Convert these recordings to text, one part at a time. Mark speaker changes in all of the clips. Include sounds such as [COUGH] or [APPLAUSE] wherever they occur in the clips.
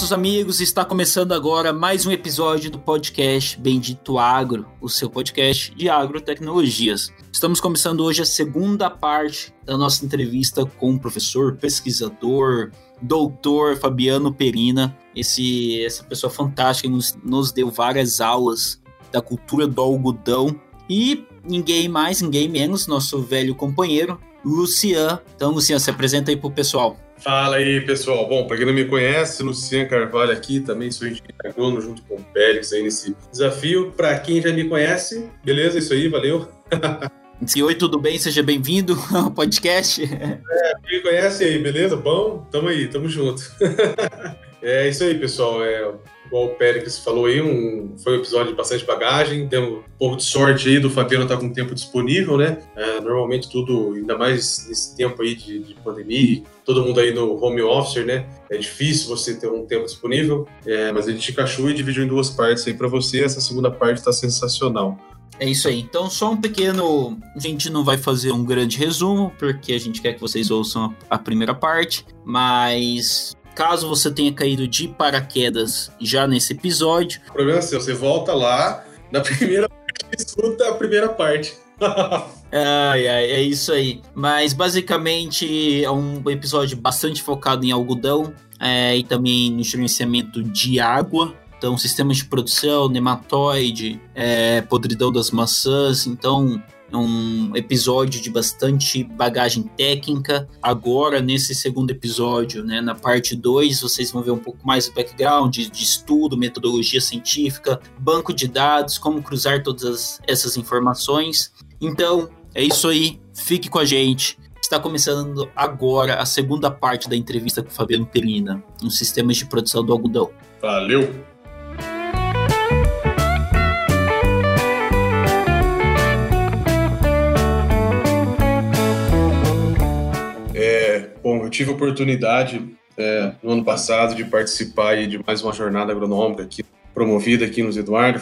Speaker 1: Nossos amigos, está começando agora mais um episódio do podcast Bendito Agro, o seu podcast de agrotecnologias. Estamos começando hoje a segunda parte da nossa entrevista com o professor, pesquisador, doutor Fabiano Perina, esse, essa pessoa fantástica que nos, nos deu várias aulas da cultura do algodão e ninguém mais, ninguém menos, nosso velho companheiro, Lucian. Então, Lucian, se apresenta aí pro pessoal.
Speaker 2: Fala aí, pessoal. Bom, para quem não me conhece, Luciano Carvalho aqui, também sou engenheiro agrônomo junto com o Pérez aí nesse desafio. Para quem já me conhece, beleza? Isso aí, valeu. [LAUGHS]
Speaker 1: Oi, tudo bem? Seja bem-vindo [LAUGHS] ao podcast.
Speaker 2: É, quem me conhece aí, beleza? Bom, tamo aí, tamo junto. [LAUGHS] é isso aí, pessoal. É, igual o Pérez falou aí, um, foi um episódio de bastante bagagem, deu um pouco de sorte aí do Fabiano estar tá com tempo disponível, né? É, normalmente tudo, ainda mais nesse tempo aí de, de, pandemia, todo mundo aí no home office, né? É difícil você ter um tempo disponível, é, mas a gente encaixou e dividiu em duas partes aí para você, essa segunda parte está sensacional.
Speaker 1: É isso aí. Então, só um pequeno. A gente não vai fazer um grande resumo, porque a gente quer que vocês ouçam a primeira parte, mas Caso você tenha caído de paraquedas já nesse episódio.
Speaker 2: O problema é seu, você volta lá na primeira parte [LAUGHS] escuta a primeira parte. [LAUGHS]
Speaker 1: ai, ai, é isso aí. Mas basicamente é um episódio bastante focado em algodão é, e também no gerenciamento de água. Então, sistemas de produção, nematóide, é, podridão das maçãs. Então, um episódio de bastante bagagem técnica. Agora, nesse segundo episódio, né, na parte 2, vocês vão ver um pouco mais do background de, estudo, metodologia científica, banco de dados, como cruzar todas essas informações. Então, é isso aí. Fique com a gente. Está começando agora a segunda parte da entrevista com o Fabiano Perina, nos sistemas de produção do algodão.
Speaker 2: Valeu! Eu tive a oportunidade é, no ano passado de participar de mais uma jornada agronômica aqui, promovida aqui nos Eduardo,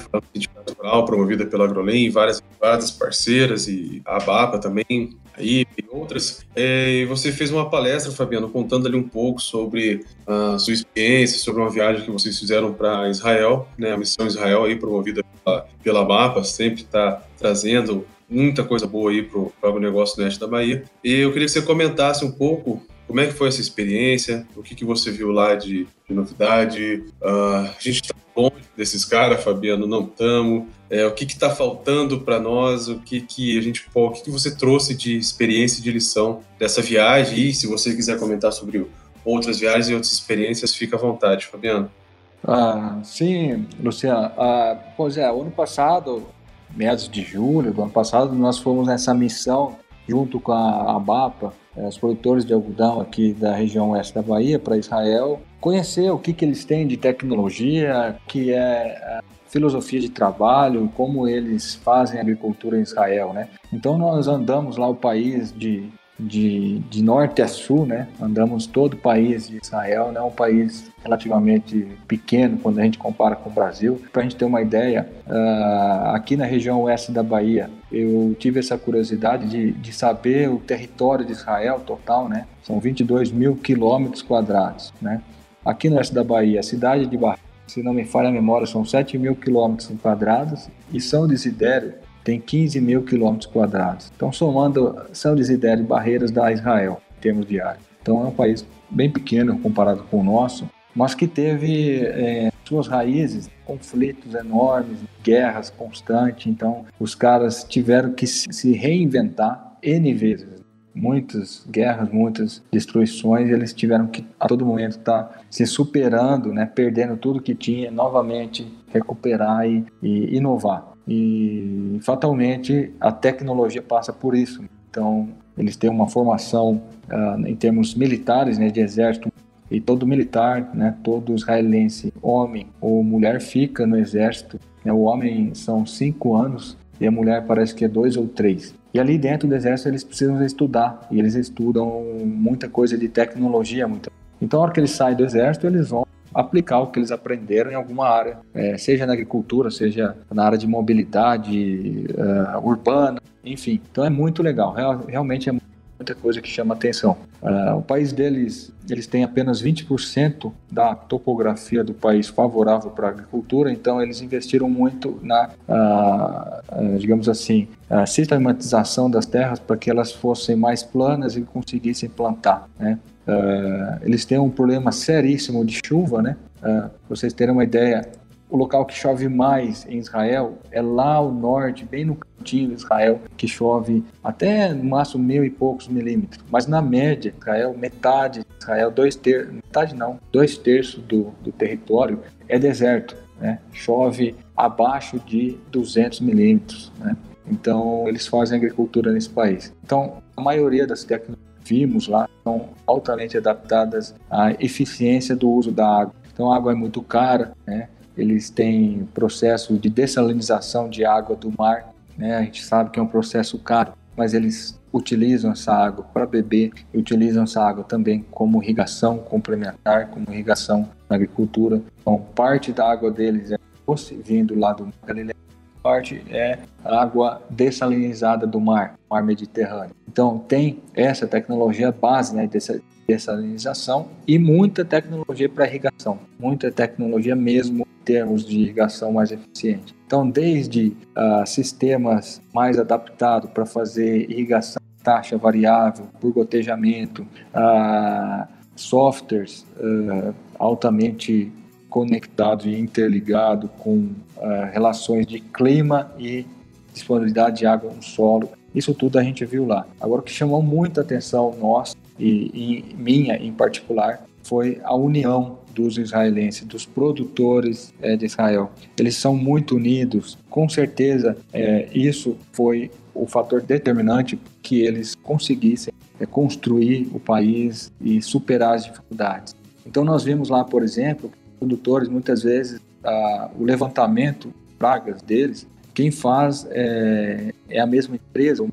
Speaker 2: Rural, promovida pela Agrolem várias empresas parceiras e a ABAPA também, aí, e outras. É, e você fez uma palestra, Fabiano, contando ali um pouco sobre a sua experiência, sobre uma viagem que vocês fizeram para Israel, né, a missão Israel aí promovida pela, pela ABAPA, sempre está trazendo muita coisa boa aí para o agronegócio do Oeste da Bahia. E eu queria que você comentasse um pouco como é que foi essa experiência, o que, que você viu lá de, de novidade. Uh, a gente está longe desses caras, Fabiano, não estamos. É, o que está faltando para nós? O que, que a gente o que, que você trouxe de experiência e de lição dessa viagem? E se você quiser comentar sobre outras viagens e outras experiências, fica à vontade, Fabiano.
Speaker 3: Ah, sim, Luciano. Ah, pois é, ano passado meados de julho do ano passado, nós fomos nessa missão junto com a ABAPA, eh, os produtores de algodão aqui da região oeste da Bahia, para Israel, conhecer o que, que eles têm de tecnologia, que é filosofia de trabalho, como eles fazem agricultura em Israel, né? Então nós andamos lá o país de de, de norte a sul, né? Andamos todo o país de Israel, né? Um país relativamente pequeno quando a gente compara com o Brasil. Para a gente ter uma ideia, uh, aqui na região oeste da Bahia, eu tive essa curiosidade de, de saber o território de Israel total, né? São 22 mil quilômetros quadrados, né? Aqui no oeste da Bahia, a cidade de Barra, se não me falha a memória, são 7 mil quilômetros quadrados e São Desidério tem 15 mil quilômetros quadrados. Então, somando São Desidério e Barreiras da Israel, em termos de área. Então, é um país bem pequeno comparado com o nosso, mas que teve é, suas raízes, conflitos enormes, guerras constantes. Então, os caras tiveram que se reinventar N vezes. Muitas guerras, muitas destruições, eles tiveram que a todo momento estar tá se superando, né, perdendo tudo que tinha, novamente recuperar e, e inovar. E fatalmente a tecnologia passa por isso. Então, eles têm uma formação uh, em termos militares, né, de exército e todo militar, né, todo israelense, homem ou mulher, fica no exército. Né, o homem são cinco anos e a mulher parece que é dois ou três. E ali dentro do exército eles precisam estudar e eles estudam muita coisa de tecnologia, muita. Então, na hora que eles saem do exército, eles vão aplicar o que eles aprenderam em alguma área, é, seja na agricultura, seja na área de mobilidade uh, urbana, enfim. Então é muito legal, Real, realmente é muita coisa que chama atenção. Uh, o país deles, eles têm apenas 20% da topografia do país favorável para a agricultura, então eles investiram muito na, uh, uh, digamos assim, sistematização das terras para que elas fossem mais planas e conseguissem plantar, né? Eles têm um problema seríssimo de chuva, né? para vocês terem uma ideia, o local que chove mais em Israel é lá ao norte, bem no cantinho de Israel, que chove até no máximo mil e poucos milímetros. Mas na média, Israel, metade de Israel, dois terços, metade não, dois terços do, do território é deserto, né? Chove abaixo de 200 milímetros, né? Então eles fazem agricultura nesse país. Então a maioria das tecnologias vimos lá são altamente adaptadas à eficiência do uso da água. Então a água é muito cara, né? eles têm processo de dessalinização de água do mar, né? A gente sabe que é um processo caro, mas eles utilizam essa água para beber e utilizam essa água também como irrigação complementar, como irrigação na agricultura. Então, parte da água deles é vindo lá do Mar parte é água dessalinizada do mar, mar Mediterrâneo. Então, tem essa tecnologia base né, dessa dessalinização e muita tecnologia para irrigação, muita tecnologia mesmo termos de irrigação mais eficiente. Então, desde uh, sistemas mais adaptados para fazer irrigação taxa variável, por gotejamento, uh, softwares uh, altamente conectados e interligados com relações de clima e disponibilidade de água no solo. Isso tudo a gente viu lá. Agora, o que chamou muita atenção nossa e, e minha em particular foi a união dos israelenses, dos produtores é, de Israel. Eles são muito unidos. Com certeza, é, isso foi o fator determinante que eles conseguissem é, construir o país e superar as dificuldades. Então, nós vimos lá, por exemplo, produtores muitas vezes a, o levantamento pragas deles, quem faz é, é a mesma empresa.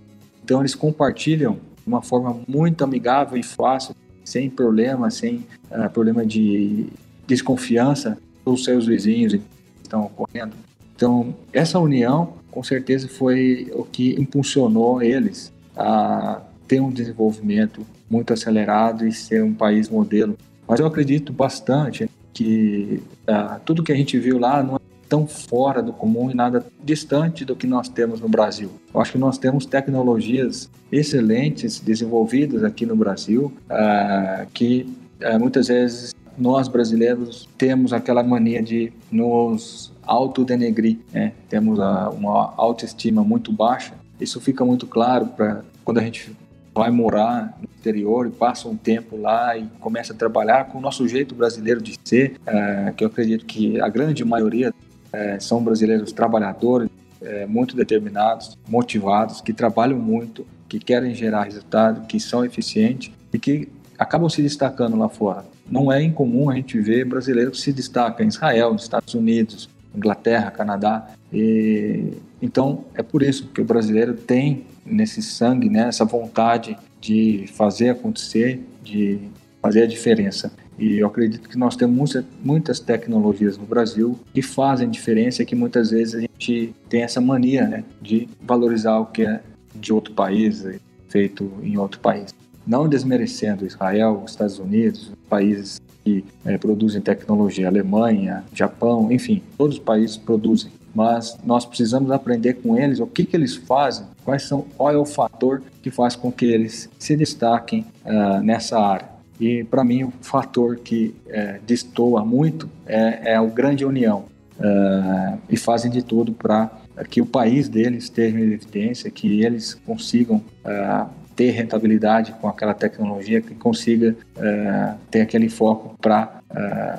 Speaker 3: Então, eles compartilham de uma forma muito amigável e fácil sem problema, sem uh, problema de desconfiança dos seus vizinhos que estão ocorrendo. Então, essa união, com certeza, foi o que impulsionou eles a ter um desenvolvimento muito acelerado e ser um país modelo. Mas eu acredito bastante que uh, tudo que a gente viu lá não é tão fora do comum e nada distante do que nós temos no Brasil. Eu acho que nós temos tecnologias excelentes desenvolvidas aqui no Brasil uh, que uh, muitas vezes nós brasileiros temos aquela mania de nos autodenegrir, né? temos a, uma autoestima muito baixa. Isso fica muito claro para quando a gente vai morar no exterior e passa um tempo lá e começa a trabalhar com o nosso jeito brasileiro de ser, uh, que eu acredito que a grande maioria é, são brasileiros trabalhadores, é, muito determinados, motivados, que trabalham muito, que querem gerar resultado, que são eficientes e que acabam se destacando lá fora. Não é incomum a gente ver brasileiros que se destacam em Israel, nos Estados Unidos, Inglaterra, Canadá. E, então, é por isso que o brasileiro tem nesse sangue, né, essa vontade de fazer acontecer, de fazer a diferença. E eu acredito que nós temos muitas, tecnologias no Brasil que fazem diferença e que muitas vezes a gente tem essa mania né, de valorizar o que é de outro país, feito em outro país. Não desmerecendo Israel, Estados Unidos, países que é, produzem tecnologia, Alemanha, Japão, enfim, todos os países produzem. Mas nós precisamos aprender com eles o que, que eles fazem, quais são, qual é o fator que faz com que eles se destaquem uh, nessa área. E para mim o fator que é, destoa muito é, é a grande união. Uh, e fazem de tudo para que o país deles esteja em evidência, que eles consigam uh, ter rentabilidade com aquela tecnologia, que consiga ter aquele foco para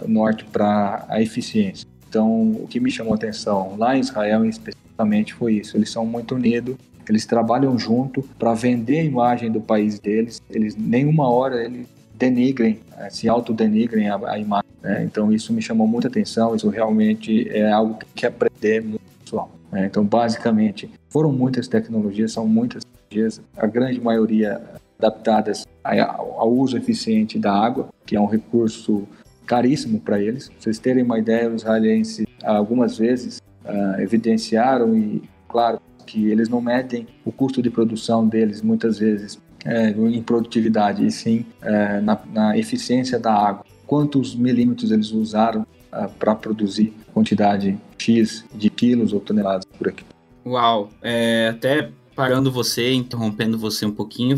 Speaker 3: o norte, para a eficiência. Então, o que me chamou a atenção lá em Israel, especificamente, foi isso. Eles são muito unidos, eles trabalham junto para vender a imagem do país deles. Eles nenhuma hora eles denigrem, eh, se autodenigrem a, a imagem. Né? Então isso me chamou muita atenção, isso realmente é algo que quer aprender muito pessoal. Né? Então basicamente foram muitas tecnologias, são muitas tecnologias, a grande maioria adaptadas ao uso eficiente da água, que é um recurso caríssimo para eles. Pra vocês terem uma ideia, os israelenses algumas vezes uh, evidenciaram e, claro, que eles não medem o custo de produção deles muitas vezes é, em produtividade, e sim é, na, na, eficiência da água. Quantos milímetros eles usaram uh, para produzir quantidade X de quilos ou toneladas por aqui?
Speaker 1: Uau! É, até parando você, interrompendo você um pouquinho,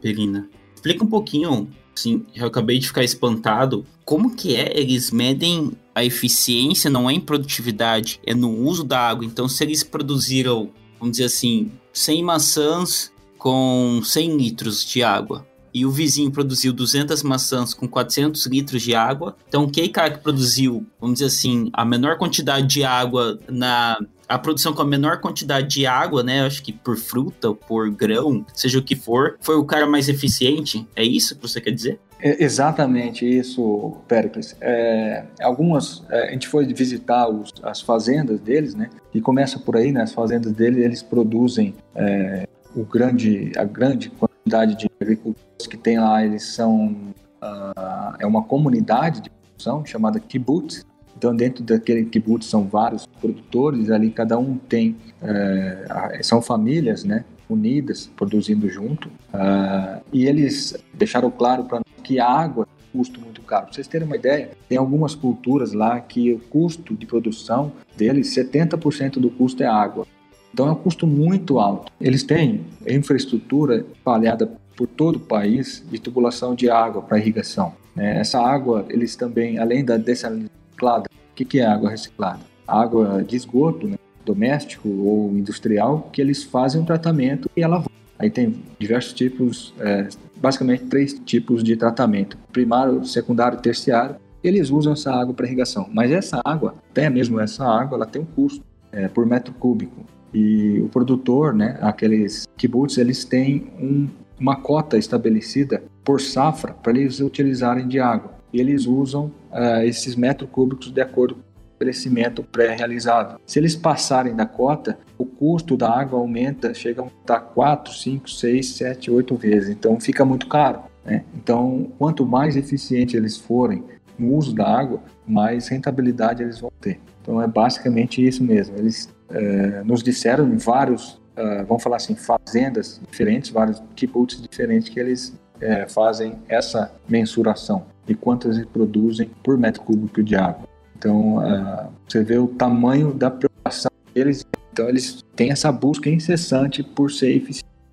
Speaker 1: Perina, explica um pouquinho, assim, eu acabei de ficar espantado, como que é, eles medem a eficiência, não é em produtividade, é no uso da água, então se eles produziram, vamos dizer assim, 100 maçãs com 100 litros de água, e o vizinho produziu 200 maçãs com 400 litros de água. Então, aquele cara que produziu, vamos dizer assim, a menor quantidade de água na a produção com a menor quantidade de água, né? Acho que por fruta ou por grão, seja o que for, foi o cara mais eficiente. É isso que você quer dizer?
Speaker 3: É exatamente isso, Pericles. É, algumas, é, a gente foi visitar os, as fazendas deles, né? E começa por aí, né? As fazendas deles, eles produzem é, o grande, a grande quantidade de agricultores que tem lá, eles são uh, é uma comunidade de produção chamada kibbutz, então, dentro daquele kibbutz são vários produtores, ali cada um tem, é, são famílias, né, unidas, produzindo junto, uh, e eles deixaram claro para que a água custo muito caro. Para vocês terem uma ideia, tem algumas culturas lá que o custo de produção deles, 70% do custo é água. Então é um custo muito alto. Eles têm infraestrutura espalhada por todo o país de tubulação de água para irrigação. Né? Essa água, eles também, além da dessalinização reciclada. O que é água reciclada? Água de esgoto, né, doméstico ou industrial, que eles fazem um tratamento e ela volta. Aí tem diversos tipos, é, basicamente três tipos de tratamento: primário, secundário, terciário. Eles usam essa água para irrigação, mas essa água, até mesmo essa água, ela tem um custo é, por metro cúbico. E o produtor, né, aqueles kibbutz, eles têm um, uma cota estabelecida por safra para eles utilizarem de água e eles usam uh, esses metros cúbicos de acordo com o crescimento pré-realizado. Se eles passarem da cota, o custo da água aumenta, chega a aumentar 4, 5, 6, 7, 8 vezes. Então fica muito caro. Né? Então, quanto mais eficiente eles forem no uso da água, mais rentabilidade eles vão ter. Então é basicamente isso mesmo. Eles uh, nos disseram em vários, uh, vamos falar assim, fazendas diferentes, vários kibbutz diferentes que eles uh, fazem essa mensuração de quantas eles produzem por metro cúbico de água. Então, uh, você vê o tamanho da preocupação deles. Então, eles têm essa busca incessante por ser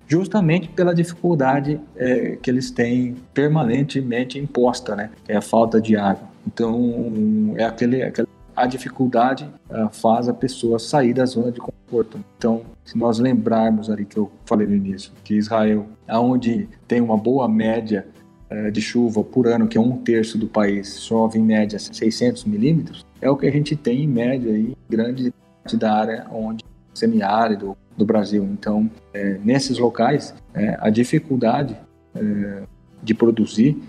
Speaker 3: justamente pela dificuldade é, que eles têm permanentemente imposta, né? É a falta de água. Então, é aquele, aquele a dificuldade uh, faz a pessoa sair da zona de conforto. Então, se nós lembrarmos ali que eu falei no início, que Israel, aonde tem uma boa média de chuva por ano, que é um terço do país, chove em média 600 milímetros, é o que a gente tem em média em grande parte da área onde semiárido do Brasil. Então, é, nesses locais, é, a dificuldade é, de produzir,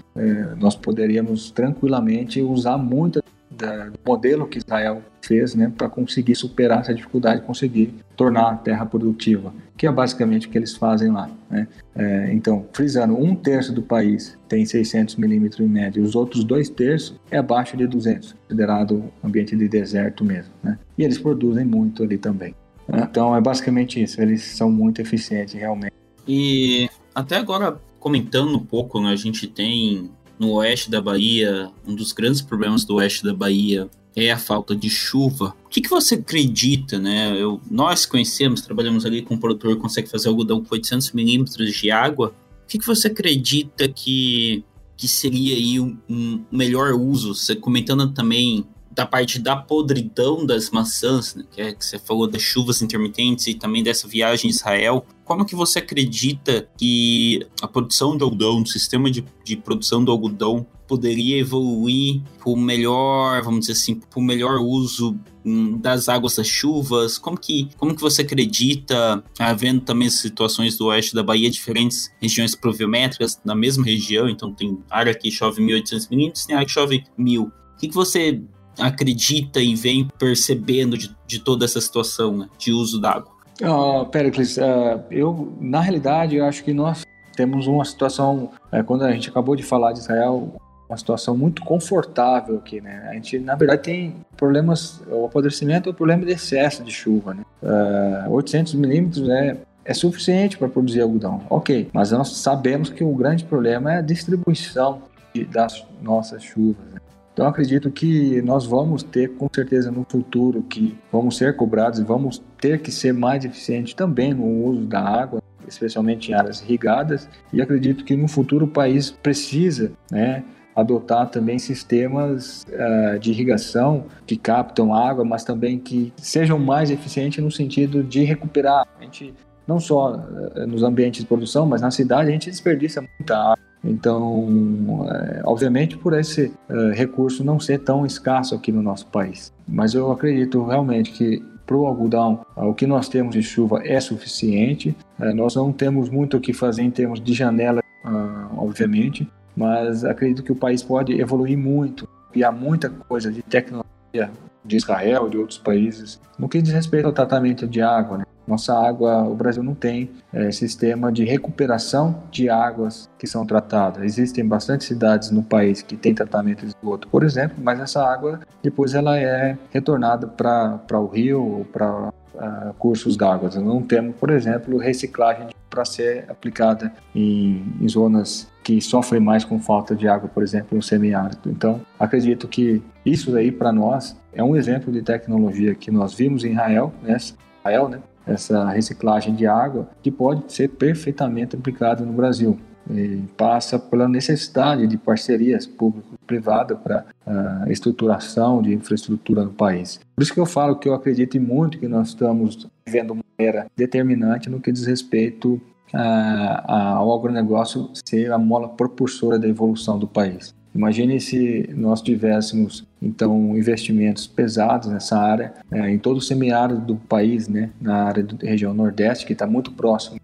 Speaker 3: nós poderíamos tranquilamente usar muito da, do modelo que Israel fez né, para conseguir superar essa dificuldade, conseguir tornar a terra produtiva, que é basicamente o que eles fazem lá. Né? É, então, frisando, um terço do país tem 600 milímetros em média, os outros dois terços é abaixo de 200, considerado ambiente de deserto mesmo. Né? E eles produzem muito ali também. Né? Então, é basicamente isso, eles são muito eficientes realmente.
Speaker 1: E até agora, comentando um pouco, né, a gente tem no oeste da Bahia, um dos grandes problemas do oeste da Bahia é a falta de chuva. O que, que você acredita, né? Eu, nós conhecemos, trabalhamos ali com um produtor que consegue fazer algodão com 800 milímetros de água. O que, que você acredita que, que seria aí um, um melhor uso? Você comentando também da parte da podridão das maçãs, né, que, é, que você falou das chuvas intermitentes e também dessa viagem em Israel, como que você acredita que a produção de algodão, o sistema de, de produção do algodão poderia evoluir para o melhor, vamos dizer assim, para o melhor uso hum, das águas das chuvas? Como que, como que você acredita, havendo também situações do oeste da Bahia, diferentes regiões pluviométricas na mesma região, então tem área que chove 1.800 milímetros, tem área que chove 1.000. O que, que você acredita e vem percebendo de, de toda essa situação né, de uso d'água?
Speaker 3: Uh, Pericles, uh, eu, na realidade, eu acho que nós temos uma situação, uh, quando a gente acabou de falar de Israel, uma situação muito confortável aqui, né? A gente, na verdade, tem problemas, o apodrecimento é o problema de excesso de chuva, né? Uh, 800 milímetros é, é suficiente para produzir algodão, ok, mas nós sabemos que o grande problema é a distribuição de, das nossas chuvas? Então acredito que nós vamos ter com certeza no futuro que vamos ser cobrados e vamos ter que ser mais eficientes também no uso da água, especialmente em áreas irrigadas. E acredito que no futuro o país precisa, né, adotar também sistemas uh, de irrigação que captam água, mas também que sejam mais eficientes no sentido de recuperar. A gente não só uh, nos ambientes de produção, mas na cidade a gente desperdiça muita água então, é, obviamente, por esse é, recurso não ser tão escasso aqui no nosso país. Mas eu acredito realmente que para o algodão, o que nós temos de chuva é suficiente. É, nós não temos muito o que fazer em termos de janela, ah, obviamente, mas acredito que o país pode evoluir muito e há muita coisa de tecnologia de Israel, de outros países, no que diz respeito ao tratamento de água. Né? Nossa água, o Brasil não tem é, sistema de recuperação de águas que são tratadas. Existem bastante cidades no país que têm tratamento de esgoto, por exemplo, mas essa água depois ela é retornada para o rio ou para uh, cursos d'água. Não temos, por exemplo, reciclagem para ser aplicada em, em zonas que sofrem mais com falta de água, por exemplo, no semiárido. Então, acredito que isso aí para nós é um exemplo de tecnologia que nós vimos em Israel, né? Israel, né? Essa reciclagem de água, que pode ser perfeitamente aplicada no Brasil. E passa pela necessidade de parcerias público-privada para a uh, estruturação de infraestrutura no país. Por isso que eu falo que eu acredito muito que nós estamos vivendo uma era determinante no que diz respeito uh, ao agronegócio ser a mola propulsora da evolução do país. Imagine se nós tivéssemos então investimentos pesados nessa área é, em todo o semiárido do país, né, na área da região Nordeste que está muito próximo,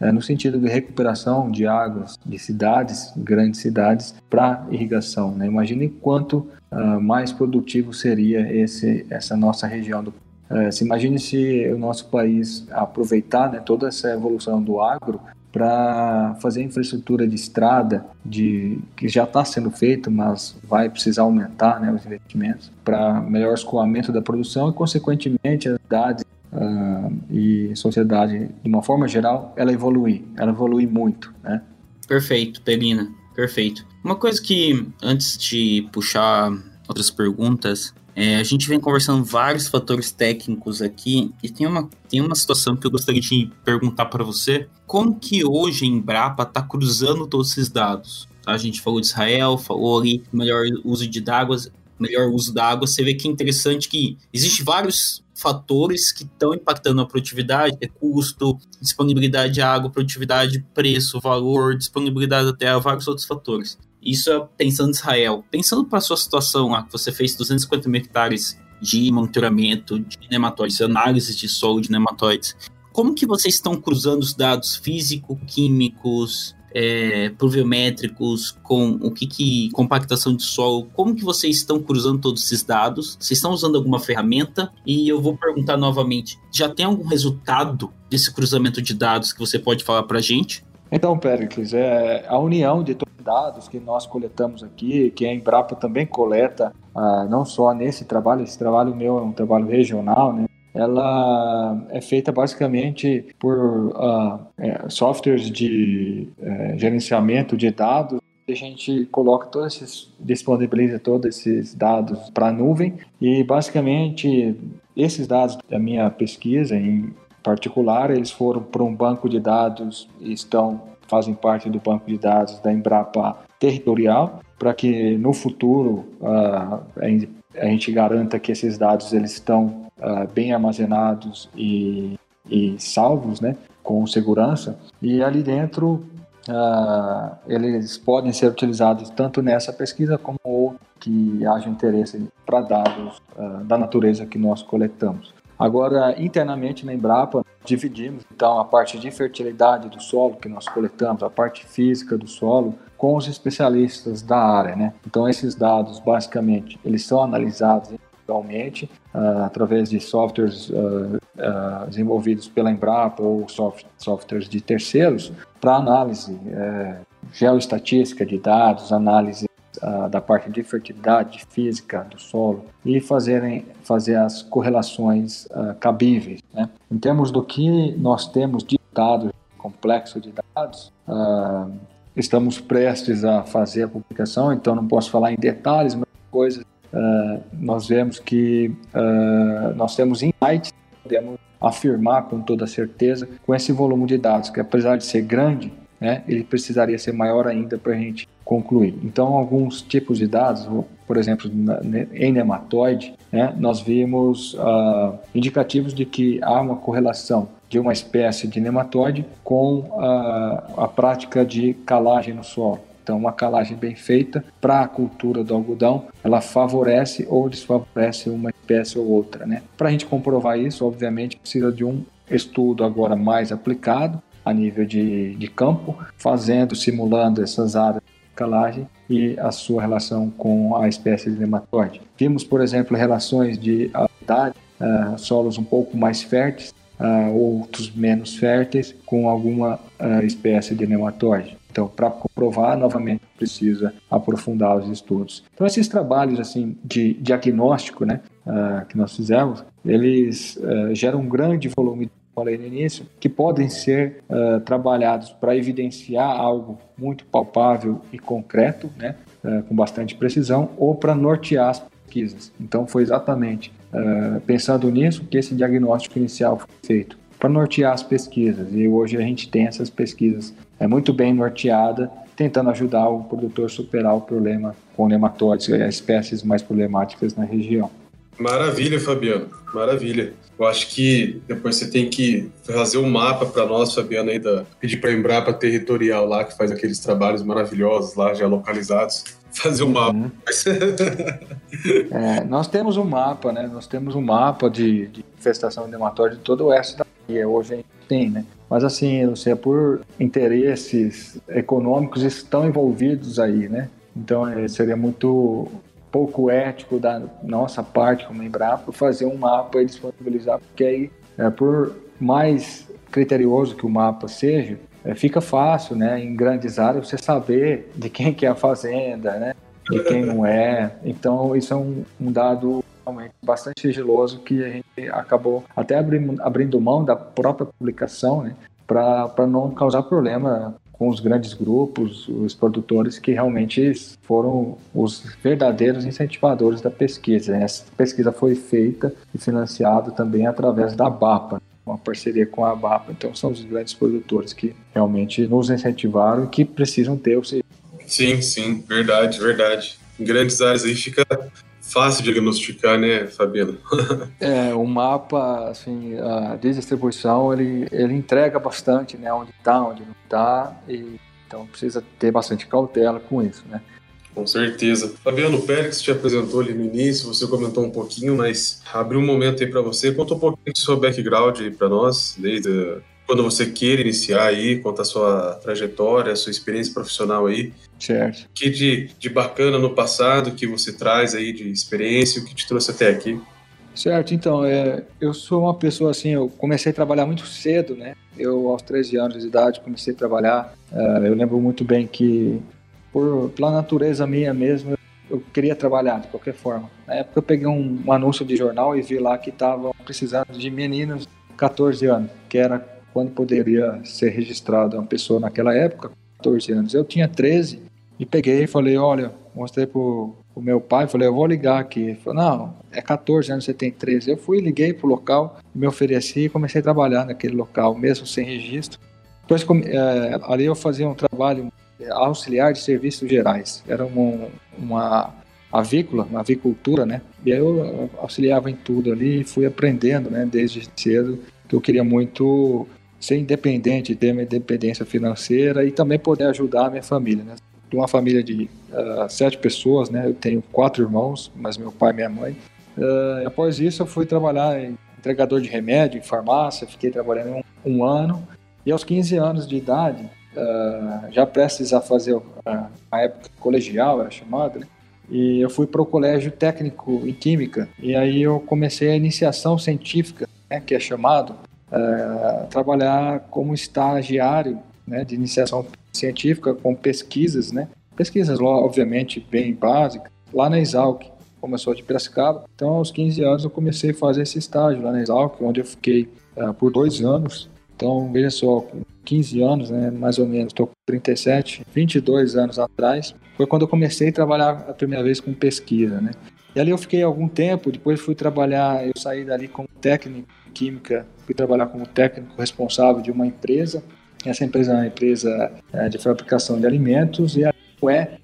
Speaker 3: é, no sentido de recuperação de águas de cidades, grandes cidades, para irrigação. Né? Imagine quanto uh, mais produtivo seria esse essa nossa região do é, se imagine se o nosso país aproveitar né, toda essa evolução do agro para fazer infraestrutura de estrada, de que já está sendo feito, mas vai precisar aumentar né, os investimentos para melhor escoamento da produção e, consequentemente, as cidades uh, e sociedade, de uma forma geral, ela evoluir, ela evolui muito, né?
Speaker 1: Perfeito, Pelina, perfeito. Uma coisa que, antes de puxar outras perguntas, é, a gente vem conversando vários fatores técnicos aqui e tem uma, tem uma situação que eu gostaria de perguntar para você. Como que hoje a Embrapa está cruzando todos esses dados? A gente falou de Israel, falou ali melhor uso de águas, melhor uso da água. Você vê que é interessante que existe vários fatores que estão impactando a produtividade, é custo, disponibilidade de água, produtividade, preço, valor, disponibilidade da terra, vários outros fatores. Isso é pensando em Israel. Pensando para a sua situação lá, que você fez 250 mil hectares de monitoramento de nematóides, análise de solo de nematóides, como que vocês estão cruzando os dados físico-químicos, é, pluviométricos, com o que, que compactação de solo, como que vocês estão cruzando todos esses dados? Vocês estão usando alguma ferramenta? E eu vou perguntar novamente, já tem algum resultado desse cruzamento de dados que você pode falar para gente?
Speaker 3: Então, Pericles, é a união de todos os dados que nós coletamos aqui, que a Embrapa também coleta, ah, não só nesse trabalho, esse trabalho meu é um trabalho regional, né? ela é feita basicamente por uh, softwares de é, gerenciamento de dados. A gente coloca todos esses, disponibiliza todos esses dados para a nuvem e basicamente esses dados da minha pesquisa em particular, eles foram para um banco de dados e estão fazem parte do banco de dados da Embrapa territorial para que no futuro uh, a gente garanta que esses dados eles estão uh, bem armazenados e, e salvos, né, com segurança. E ali dentro uh, eles podem ser utilizados tanto nessa pesquisa como que haja interesse para dados da natureza que nós coletamos. Agora, internamente na Embrapa, dividimos então a parte de fertilidade do solo que nós coletamos, a parte física do solo, com os especialistas da área, né? Então, esses dados, basicamente, eles são analisados individualmente uh, através de softwares uh, uh, desenvolvidos pela Embrapa ou soft, softwares de terceiros para análise é, geoestatística de dados, análise da parte de fertilidade física do solo e fazerem, fazer as correlações cabíveis. Né? Em termos do que nós temos de dados, complexo de dados, estamos prestes a fazer a publicação, então não posso falar em detalhes, mas coisas uh, nós vemos que uh, nós temos insights, podemos afirmar com toda certeza com esse volume de dados, que apesar de ser grande, né, ele precisaria ser maior ainda para a gente concluir. Então, alguns tipos de dados, por exemplo, em nematóide, né, nós vimos uh, indicativos de que há uma correlação de uma espécie de nematóide com a, a prática de calagem no solo. Então, uma calagem bem feita para a cultura do algodão, ela favorece ou desfavorece uma espécie ou outra, né? Para a gente comprovar isso, obviamente, precisa de um estudo agora mais aplicado a nível de, de campo, fazendo, simulando essas áreas de calagem e a sua relação com a espécie de nematóide. Vimos, por exemplo, relações de habilidade, uh, solos um pouco mais férteis, uh, outros menos férteis, com alguma uh, espécie de nematóide. Então, para comprovar, novamente, precisa aprofundar os estudos. Então, esses trabalhos assim de diagnóstico né, uh, que nós fizemos, eles uh, geram um grande volume falei no início, que podem ser uh, trabalhados para evidenciar algo muito palpável e concreto, né, uh, com bastante precisão, ou para nortear as pesquisas. Então, foi exatamente uh, pensando nisso que esse diagnóstico inicial foi feito para nortear as pesquisas. E hoje a gente tem essas pesquisas é muito bem norteada, tentando ajudar o produtor a superar o problema com nematóides as espécies mais problemáticas na região.
Speaker 2: Maravilha, Fabiano. Maravilha. Eu acho que depois você tem que fazer um mapa para nós, Fabiano, aí da, pedir para a Embrapa Territorial lá, que faz aqueles trabalhos maravilhosos lá, já localizados, [LAUGHS] fazer um mapa. Uhum. [LAUGHS]
Speaker 3: é, nós temos um mapa, né? Nós temos um mapa de, de infestação de nematóide de todo o oeste da Bahia. Hoje a gente tem, né? Mas assim, não sei, é por interesses econômicos estão envolvidos aí, né? Então é, seria muito pouco ético da nossa parte como Embrapa fazer um mapa e disponibilizar, porque aí, é, por mais criterioso que o mapa seja, é, fica fácil, né, em grandes áreas, você saber de quem que é a fazenda, né, de quem não é. Então, isso é um, um dado realmente bastante sigiloso que a gente acabou até abrindo, abrindo mão da própria publicação, né, para não causar problema com os grandes grupos, os produtores que realmente foram os verdadeiros incentivadores da pesquisa. Essa pesquisa foi feita e financiada também através da BAPA, uma parceria com a BAPA. Então são os grandes produtores que realmente nos incentivaram e que precisam ter o
Speaker 2: Sim, sim, verdade, verdade. Em grandes áreas aí fica fácil diagnosticar, né, Fabiano? [LAUGHS]
Speaker 3: é, o mapa, assim, a distribuição, ele, ele entrega bastante, né, onde está, onde não está, e então precisa ter bastante cautela com isso, né.
Speaker 2: Com certeza. Fabiano Pérez te apresentou ali no início, você comentou um pouquinho, mas abriu um momento aí para você. Conta um pouquinho do seu background aí para nós, desde quando você queira iniciar aí, conta a sua trajetória, a sua experiência profissional aí.
Speaker 3: Certo.
Speaker 2: que de, de bacana no passado que você traz aí de experiência, o que te trouxe até aqui?
Speaker 3: Certo, então, é, eu sou uma pessoa assim, eu comecei a trabalhar muito cedo, né? Eu, aos 13 anos de idade, comecei a trabalhar. É, eu lembro muito bem que, por, pela natureza minha mesmo, eu queria trabalhar de qualquer forma. Na época, eu peguei um, um anúncio de jornal e vi lá que estavam precisando de meninos de 14 anos, que era quando poderia ser registrada uma pessoa naquela época, 14 anos. Eu tinha 13 e peguei e falei, olha, mostrei pro, pro meu pai, falei, eu vou ligar aqui. Ele falou, não, é 14 anos, você tem 13. Eu fui, liguei pro local, me ofereci e comecei a trabalhar naquele local, mesmo sem registro. Depois, é, ali eu fazia um trabalho auxiliar de serviços gerais. Era uma, uma avícola, uma avicultura, né? E aí eu auxiliava em tudo ali e fui aprendendo, né, desde cedo, que eu queria muito ser independente, ter uma independência financeira e também poder ajudar a minha família, né? De uma família de uh, sete pessoas, né? Eu tenho quatro irmãos, mas meu pai e minha mãe. Uh, após isso, eu fui trabalhar em entregador de remédio, em farmácia, fiquei trabalhando um, um ano. E aos 15 anos de idade, uh, já prestes a fazer a época colegial, era chamada, né? E eu fui para o colégio técnico em química. E aí eu comecei a iniciação científica, né, que é chamado, uh, trabalhar como estagiário né, de iniciação científica com pesquisas, né? Pesquisas, obviamente, bem básicas, lá na Exalc, como eu sou de Piracicaba. Então, aos 15 anos, eu comecei a fazer esse estágio lá na Exalc, onde eu fiquei uh, por dois anos. Então, veja só, com 15 anos, né, mais ou menos, estou com 37, 22 anos atrás, foi quando eu comecei a trabalhar a primeira vez com pesquisa, né? E ali eu fiquei algum tempo, depois fui trabalhar, eu saí dali como técnico em química, fui trabalhar como técnico responsável de uma empresa. Essa empresa é uma empresa é, de fabricação de alimentos e é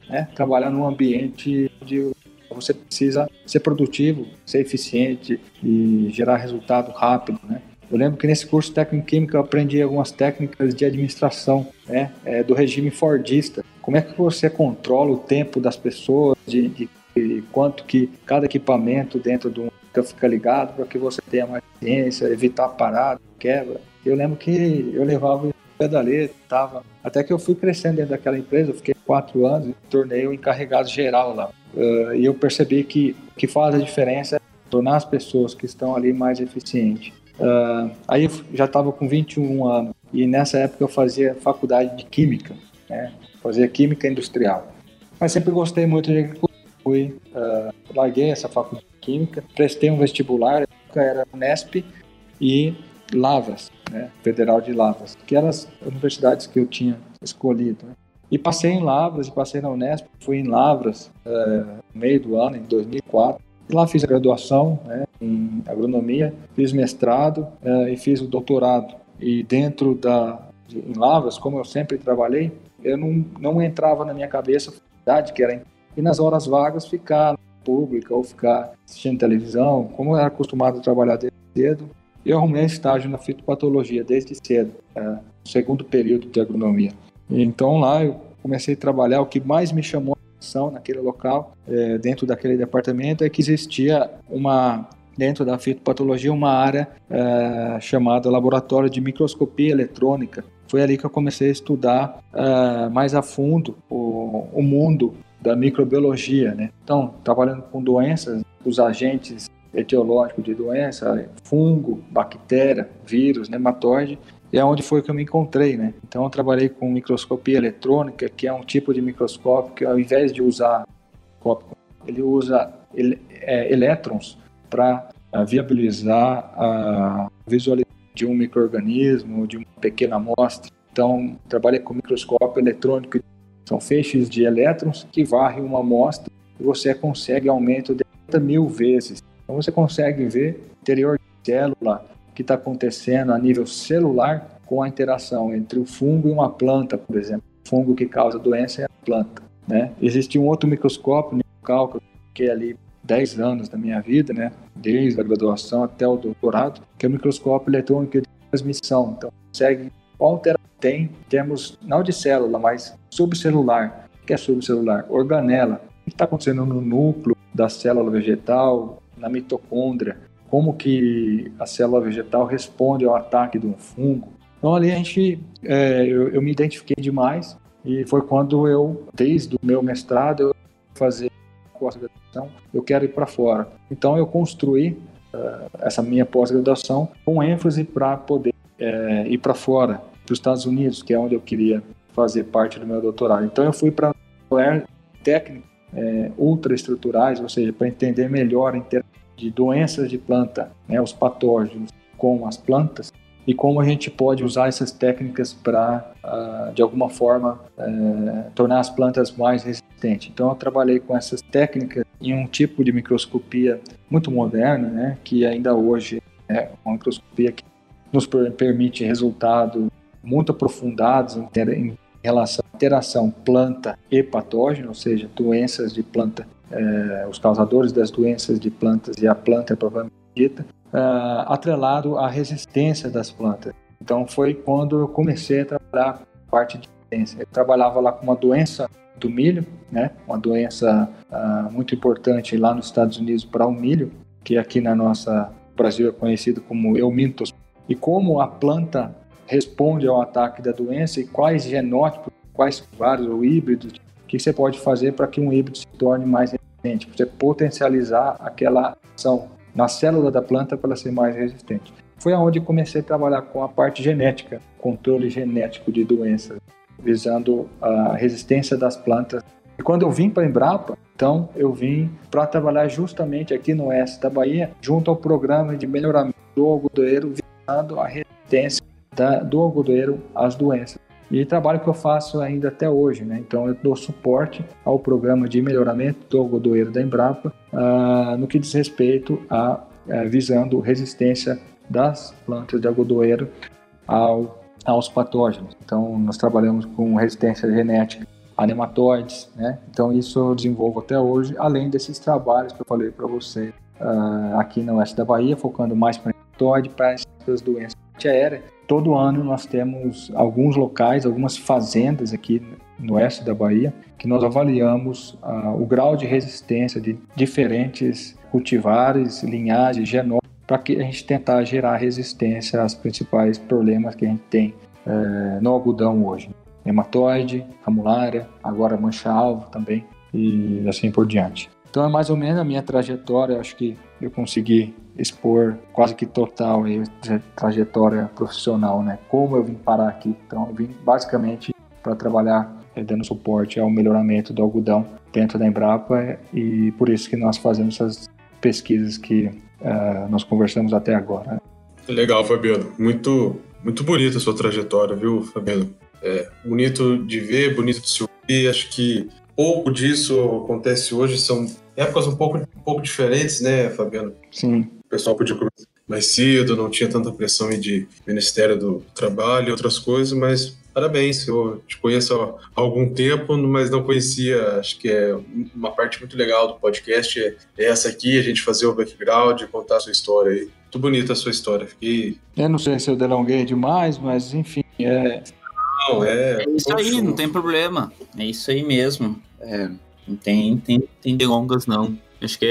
Speaker 3: né, trabalhar num ambiente onde você precisa ser produtivo, ser eficiente e gerar resultado rápido, né? Eu lembro que nesse curso técnico em química eu aprendi algumas técnicas de administração, né, é, do regime fordista. Como é que você controla o tempo das pessoas, de, de, de quanto que cada equipamento dentro do fica ligado para que você tenha mais ciência, evitar parada, quebra. Eu lembro que eu levava pedaleta, tava até que eu fui crescendo dentro daquela empresa, eu fiquei quatro anos e tornei o encarregado geral lá. Uh, e eu percebi que que faz a diferença é tornar as pessoas que estão ali mais eficientes. Uh, aí eu já estava com 21 anos e nessa época eu fazia faculdade de química, né? fazia química industrial. Mas sempre gostei muito de agricultura. Fui, uh, larguei essa faculdade de química, prestei um vestibular, era Unesp e Lavras, né? Federal de Lavras, que eram as universidades que eu tinha escolhido. Né? E passei em Lavras, e passei na Unesp, fui em Lavras uh, no meio do ano, em 2004. Lá fiz a graduação né, em agronomia, fiz mestrado uh, e fiz o doutorado. E dentro da de, em Lavras, como eu sempre trabalhei, eu não, não entrava na minha cabeça a faculdade que era e nas horas vagas ficar pública ou ficar assistindo televisão, como eu era acostumado a trabalhar desde cedo. Eu arrumei estágio na fitopatologia desde cedo, uh, segundo período de agronomia. Então lá eu comecei a trabalhar. O que mais me chamou a atenção naquele local, é, dentro daquele departamento, é que existia uma dentro da fitopatologia uma área é, chamada laboratório de microscopia eletrônica. Foi ali que eu comecei a estudar é, mais a fundo o, o mundo da microbiologia, né? Então, trabalhando com doenças, os agentes etiológicos de doença, fungo, bactéria, vírus, nematóide, é onde foi que eu me encontrei, né? Então eu trabalhei com microscopia eletrônica, que é um tipo de microscópio que ao invés de usar ele usa ele, é, elétrons para uh, viabilizar a visualização de um microorganismo, de uma pequena amostra. Então trabalhei com microscópio eletrônico, são feixes de elétrons que varrem uma amostra e você consegue aumento de 30 mil vezes. Então você consegue ver interior de célula, que está acontecendo a nível celular com a interação entre o fungo e uma planta, por exemplo. O fungo que causa doença é a planta. Né? Existe um outro microscópio, no cálculo, que é ali 10 anos da minha vida, né? desde a graduação até o doutorado, que é o microscópio eletrônico de transmissão. Então, consegue alteração tem em termos não de célula, mas subcelular. O que é subcelular? Organela. O que está acontecendo no núcleo da célula vegetal, na mitocôndria, como que a célula vegetal responde ao ataque de um fungo. Então ali a gente, é, eu, eu, me identifiquei demais e foi quando eu, desde o meu mestrado, eu fazer pós-graduação, eu quero ir para fora. Então eu construí uh, essa minha pós-graduação com ênfase para poder é, ir para fora, para os Estados Unidos, que é onde eu queria fazer parte do meu doutorado. Então eu fui para técnico é, ultraestruturais, ou seja, para entender melhor a interação de doenças de planta, né, os patógenos com as plantas, e como a gente pode usar essas técnicas para, uh, de alguma forma, uh, tornar as plantas mais resistentes. Então, eu trabalhei com essas técnicas em um tipo de microscopia muito moderna, né, que ainda hoje é uma microscopia que nos permite resultados muito aprofundados em, em relação à interação planta e patógeno, ou seja, doenças de planta, eh, os causadores das doenças de plantas e a planta propriamente dita, uh, atrelado à resistência das plantas. Então foi quando eu comecei a trabalhar a parte de resistência. Eu trabalhava lá com uma doença do milho, né? Uma doença uh, muito importante lá nos Estados Unidos para o milho, que aqui na nossa Brasil é conhecido como eumintos. E como a planta responde ao ataque da doença e quais genótipos, quais vários ou híbridos que você pode fazer para que um híbrido se torne mais resistente, você potencializar aquela ação na célula da planta para ser mais resistente. Foi aonde comecei a trabalhar com a parte genética, controle genético de doenças, visando a resistência das plantas. E quando eu vim para Embrapa, então eu vim para trabalhar justamente aqui no oeste da Bahia, junto ao programa de melhoramento do algodoeiro, visando a resistência da, do algodoeiro às doenças. E trabalho que eu faço ainda até hoje, né? Então eu dou suporte ao programa de melhoramento do algodoeiro da Embrapa uh, no que diz respeito a uh, visando resistência das plantas de algodoeiro ao, aos patógenos. Então nós trabalhamos com resistência genética a nematóides, né? Então isso eu desenvolvo até hoje, além desses trabalhos que eu falei para você uh, aqui no oeste da Bahia, focando mais para nematóide, para essas doenças aéreas todo ano nós temos alguns locais, algumas fazendas aqui no oeste da Bahia, que nós avaliamos uh, o grau de resistência de diferentes cultivares, linhagens, genótipos, para que a gente tentar gerar resistência aos principais problemas que a gente tem uh, no algodão hoje. Hematóide, ramulária, agora mancha-alvo também, e assim por diante. Então é mais ou menos a minha trajetória, acho que eu consegui expor quase que total aí, a trajetória profissional, né? Como eu vim parar aqui. Então eu vim basicamente para trabalhar eh, dando suporte ao melhoramento do algodão dentro da Embrapa e por isso que nós fazemos essas pesquisas que uh, nós conversamos até agora.
Speaker 2: Legal, Fabiano. Muito, muito bonita a sua trajetória, viu, Fabiano? É bonito de ver, bonito de se ouvir. Acho que pouco disso acontece hoje, são épocas um pouco, um pouco diferentes, né, Fabiano?
Speaker 3: Sim.
Speaker 2: O pessoal podia começar mais cedo, não tinha tanta pressão de Ministério do Trabalho e outras coisas, mas parabéns, eu te conheço há algum tempo, mas não conhecia, acho que é uma parte muito legal do podcast, é essa aqui, a gente fazer o background, contar a sua história aí. Muito bonita a sua história, fiquei...
Speaker 3: Eu não sei se eu delonguei demais, mas enfim, é...
Speaker 1: Não, é... É isso aí, não tem problema, é isso aí mesmo. É, não tem, tem, tem delongas, não. Acho que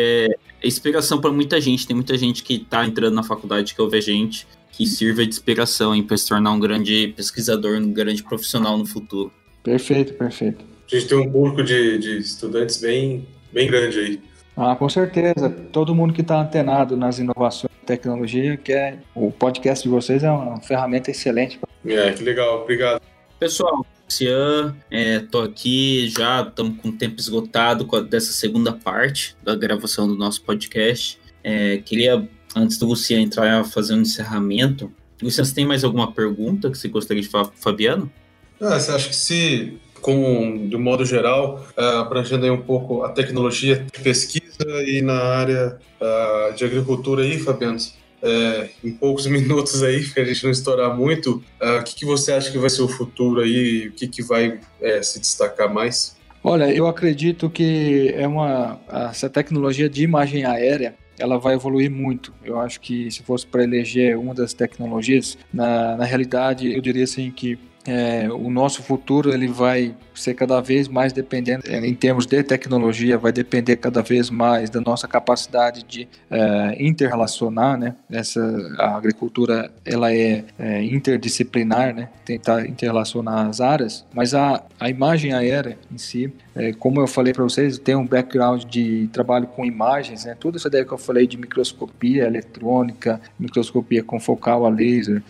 Speaker 1: é inspiração para muita gente. Tem muita gente que está entrando na faculdade que ouve a gente, que sirva de inspiração para se tornar um grande pesquisador, um grande profissional no futuro.
Speaker 3: Perfeito, perfeito.
Speaker 2: A gente tem um público de, de estudantes bem, bem grande aí.
Speaker 3: Ah, com certeza. Todo mundo que está antenado nas inovações e tecnologia, que é o podcast de vocês é uma ferramenta excelente.
Speaker 2: É, que legal. Obrigado.
Speaker 1: Pessoal, Lucian, é, tô aqui já, estamos com o tempo esgotado dessa segunda parte da gravação do nosso podcast. É, queria, antes do Lucian entrar fazer um encerramento, Lucian, você tem mais alguma pergunta que você gostaria de falar para Fabiano?
Speaker 2: Ah, você acha que se, com, de modo geral, uh, abrangendo aí um pouco a tecnologia de pesquisa e na área uh, de agricultura aí, Fabiano, é, em poucos [LAUGHS] minutos aí, para a gente não estourar muito, uh, o que, que, você acha que vai ser o futuro aí? O que, que vai é, se destacar mais?
Speaker 3: Olha, eu acredito que é uma essa tecnologia de imagem aérea ela vai evoluir muito. Eu acho que se fosse para eleger uma das tecnologias, na, na realidade eu diria assim que é, o nosso futuro ele vai ser cada vez mais dependente é, em termos de tecnologia, vai depender cada vez mais da nossa capacidade de é, interrelacionar, né? Essa a agricultura ela é, é, interdisciplinar, né? Tentar interrelacionar as áreas, mas a, a imagem aérea em si, é, como eu falei para vocês, tem um background de trabalho com imagens, né? Tudo isso daí que eu falei de microscopia eletrônica, microscopia com focal a laser,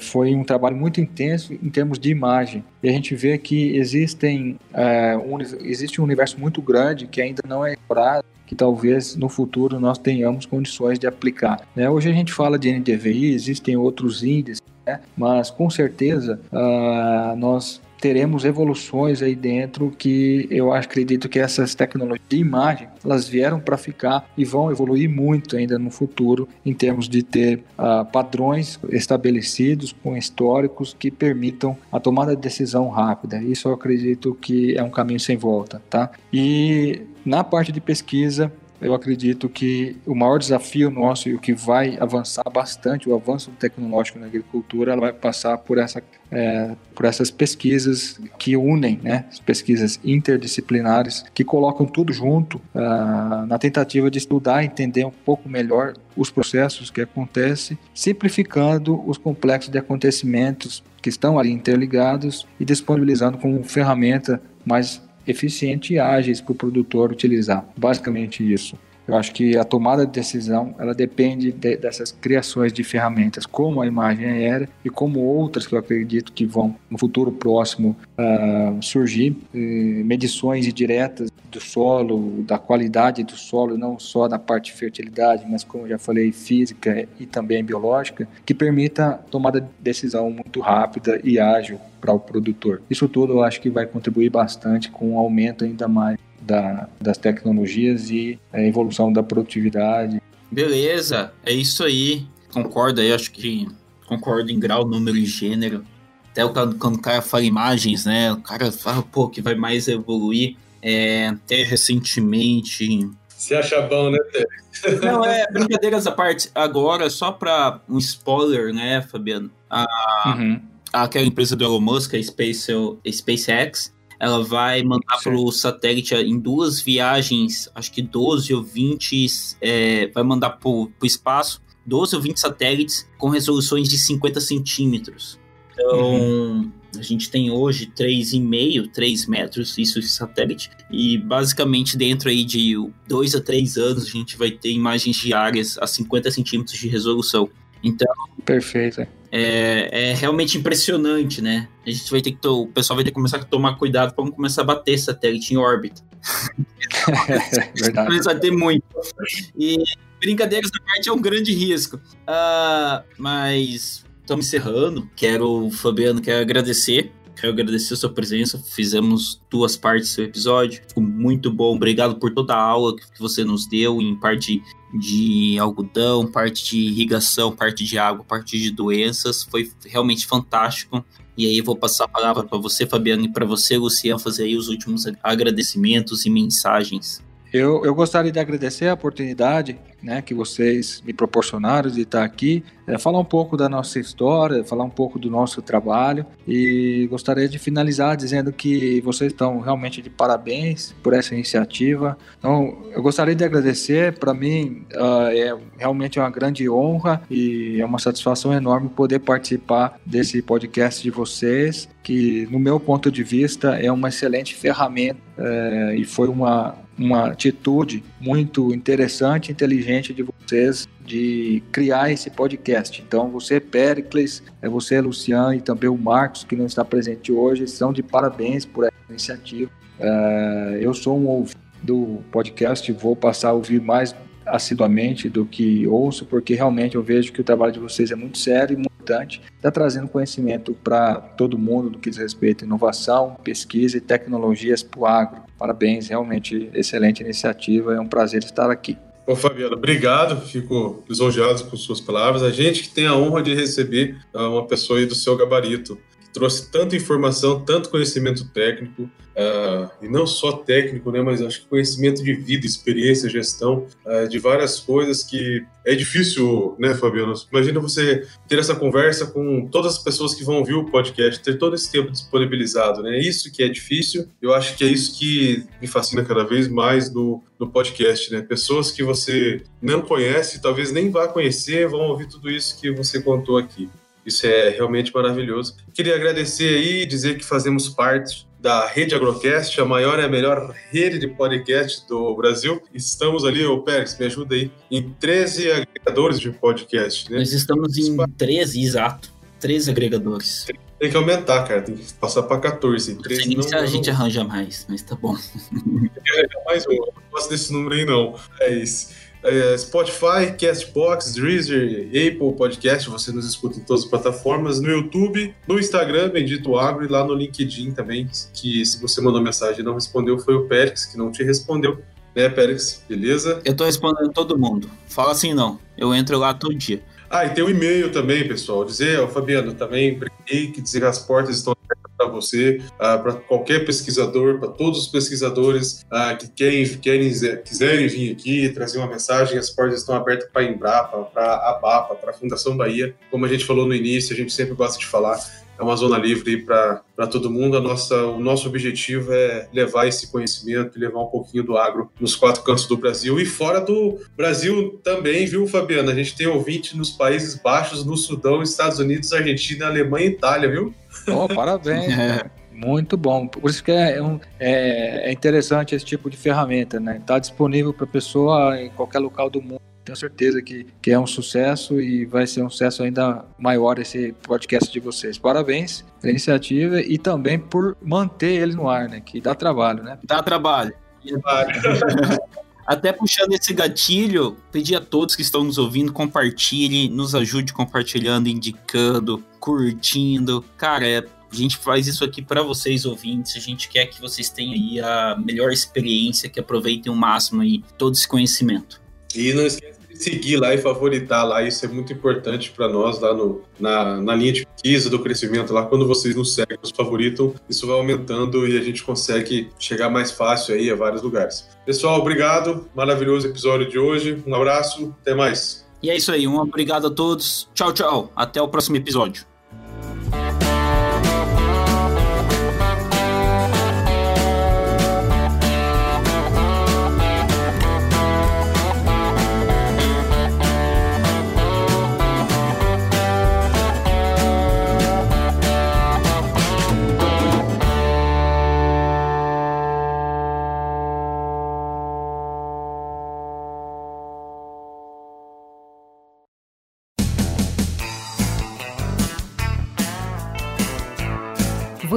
Speaker 3: foi um trabalho muito intenso em termos de imagem. E a gente vê que existem, é, um, existe um universo muito grande que ainda não é explorado, que talvez no futuro nós tenhamos condições de aplicar. Né? Hoje a gente fala de NDVI, existem outros índices, né? mas com certeza uh, nós teremos evoluções aí dentro que eu acredito que essas tecnologias de imagem elas vieram para ficar e vão evoluir muito ainda no futuro em termos de ter uh, padrões estabelecidos com históricos que permitam a tomada de decisão rápida. Isso eu acredito que é um caminho sem volta, tá? E na parte de pesquisa eu acredito que o maior desafio nosso e o que vai avançar bastante, o avanço tecnológico na agricultura, vai passar por, essa, é, por essas pesquisas que unem, né, as pesquisas interdisciplinares, que colocam tudo junto uh, na tentativa de estudar, entender um pouco melhor os processos que acontecem, simplificando os complexos de acontecimentos que estão ali interligados e disponibilizando como ferramenta mais eficientes e ágeis para o produtor utilizar. Basicamente isso. Eu acho que a tomada de decisão ela depende de, dessas criações de ferramentas, como a imagem aérea e como outras que eu acredito que vão no futuro próximo uh, surgir, uh, medições diretas do solo, da qualidade do solo, não só da parte de fertilidade, mas como já falei, física e também biológica, que permita tomada de decisão muito rápida e ágil para o produtor. Isso tudo eu acho que vai contribuir bastante com um aumento ainda mais da, das tecnologias e a evolução da produtividade.
Speaker 1: Beleza, é isso aí. Concordo aí, acho que concordo em grau, número e gênero. Até quando o cara fala imagens, né? O cara fala, pô, que vai mais evoluir. É, até recentemente.
Speaker 2: Se acha bom, né,
Speaker 1: Tere? [LAUGHS] Não, é, brincadeiras à parte. Agora, só para um spoiler, né, Fabiano? A, uhum. Aquela empresa do Elon Musk, a Space, a SpaceX, ela vai mandar para o satélite em duas viagens, acho que 12 ou 20, é, vai mandar para o espaço 12 ou 20 satélites com resoluções de 50 centímetros. Então, uhum. a gente tem hoje 3,5, 3 metros, isso de satélite, e basicamente dentro aí de 2 a 3 anos a gente vai ter imagens diárias a 50 centímetros de resolução. Então.
Speaker 3: Perfeito.
Speaker 1: É, é realmente impressionante, né? A gente vai ter que. O pessoal vai ter que começar a tomar cuidado para não começar a bater satélite em órbita.
Speaker 3: é, [LAUGHS] verdade.
Speaker 1: Começar a ter muito. E brincadeiras da parte é um grande risco. Uh, mas estamos encerrando. Quero, Fabiano, quero agradecer Quero agradecer a sua presença. Fizemos duas partes do episódio. Ficou muito bom. Obrigado por toda a aula que você nos deu em parte de algodão, parte de irrigação, parte de água, parte de doenças. Foi realmente fantástico. E aí eu vou passar a palavra para você, Fabiano, e para você, Luciano, fazer aí os últimos agradecimentos e mensagens.
Speaker 3: Eu, eu gostaria de agradecer a oportunidade né, que vocês me proporcionaram de estar aqui, é, falar um pouco da nossa história, falar um pouco do nosso trabalho e gostaria de finalizar dizendo que vocês estão realmente de parabéns por essa iniciativa. Então, eu gostaria de agradecer, para mim uh, é realmente uma grande honra e é uma satisfação enorme poder participar desse podcast de vocês, que no meu ponto de vista é uma excelente ferramenta é, e foi uma, uma atitude muito interessante, inteligente de vocês de criar esse podcast. Então, você, Pericles, é você, Luciano e também o Marcos, que não está presente hoje, são de parabéns por essa iniciativa. Uh, eu sou um ouvinte do podcast, vou passar a ouvir mais assiduamente do que ouço, porque realmente eu vejo que o trabalho de vocês é muito sério importante, está trazendo conhecimento para todo mundo do que diz respeito à inovação, pesquisa e tecnologias para o agro. Parabéns, realmente excelente iniciativa, é um prazer estar aqui.
Speaker 2: Ô Fabiano, obrigado, fico lisonjeado com suas palavras. A gente que tem a honra de receber ah, uma pessoa do seu gabarito, trouxe tanta informação, tanto conhecimento técnico, uh, e não só técnico, né, mas acho que conhecimento de vida, experiência, gestão, uh, de várias coisas que é difícil, né, Fabiano? Imagina você ter essa conversa com todas as pessoas que vão ouvir o podcast, ter todo esse tempo disponibilizado, né? Isso que é difícil. Eu acho que é isso que me fascina cada vez mais no, no podcast, né? Pessoas que você não conhece, talvez nem vá conhecer, vão ouvir tudo isso que você contou aqui. Isso é realmente maravilhoso. Queria agradecer aí e dizer que fazemos parte da Rede Agrocast, a maior e a melhor rede de podcast do Brasil. Estamos ali, ô Pérez, me ajuda aí, em 13 agregadores de podcast. Né?
Speaker 1: Nós estamos em 13, exato. 13 agregadores.
Speaker 2: Tem que aumentar, cara. Tem que passar para 14. 13
Speaker 1: não, se a gente arranja mais, mas tá bom. [LAUGHS]
Speaker 2: Tem que arranjar mais um. Eu não gosto desse número aí, não. É isso. É, Spotify, Castbox, Deezer, Apple Podcast, você nos escuta em todas as plataformas, no YouTube, no Instagram, Bendito Agro, e lá no LinkedIn também, que se você mandou mensagem e não respondeu, foi o Pérez que não te respondeu. Né, Pérez? Beleza?
Speaker 1: Eu tô respondendo todo mundo. Fala assim não. Eu entro lá todo dia.
Speaker 2: Ah, e tem o um e-mail também, pessoal. Dizer, ó, Fabiano, também brinquei que dizer que as portas estão você, ah, para qualquer pesquisador, para todos os pesquisadores ah, que querem, querem, quiserem vir aqui trazer uma mensagem, as portas estão abertas para a Embrapa, para a BAPA, para a Fundação Bahia. Como a gente falou no início, a gente sempre gosta de falar, é uma zona livre para todo mundo. A nossa, o nosso objetivo é levar esse conhecimento e levar um pouquinho do agro nos quatro cantos do Brasil e fora do Brasil também, viu, Fabiana? A gente tem ouvinte nos Países Baixos, no Sudão, Estados Unidos, Argentina, Alemanha e Itália, viu?
Speaker 3: Oh, parabéns. [LAUGHS] É. Muito bom. Por isso que é, é, é interessante esse tipo de ferramenta, né? Está disponível para a pessoa em qualquer local do mundo tenho certeza que, que é um sucesso e vai ser um sucesso ainda maior esse podcast de vocês. Parabéns pela iniciativa e também por manter ele no ar, né? Que dá trabalho, né?
Speaker 1: Dá trabalho. [LAUGHS] Até puxando esse gatilho, pedir a todos que estão nos ouvindo, compartilhem, nos ajude compartilhando, indicando, curtindo. Cara, é, a gente faz isso aqui para vocês ouvintes. A gente quer que vocês tenham aí a melhor experiência, que aproveitem o máximo aí todo esse conhecimento.
Speaker 2: E não esqueça seguir lá e favoritar lá, isso é muito importante para nós lá no, na, na linha de pesquisa do crescimento lá, quando vocês nos seguem, nos favoritam, isso vai aumentando e a gente consegue chegar mais fácil aí a vários lugares. Pessoal, obrigado, maravilhoso episódio de hoje, um abraço, até mais.
Speaker 1: E é isso aí, um obrigado a todos, tchau, tchau, até o próximo episódio.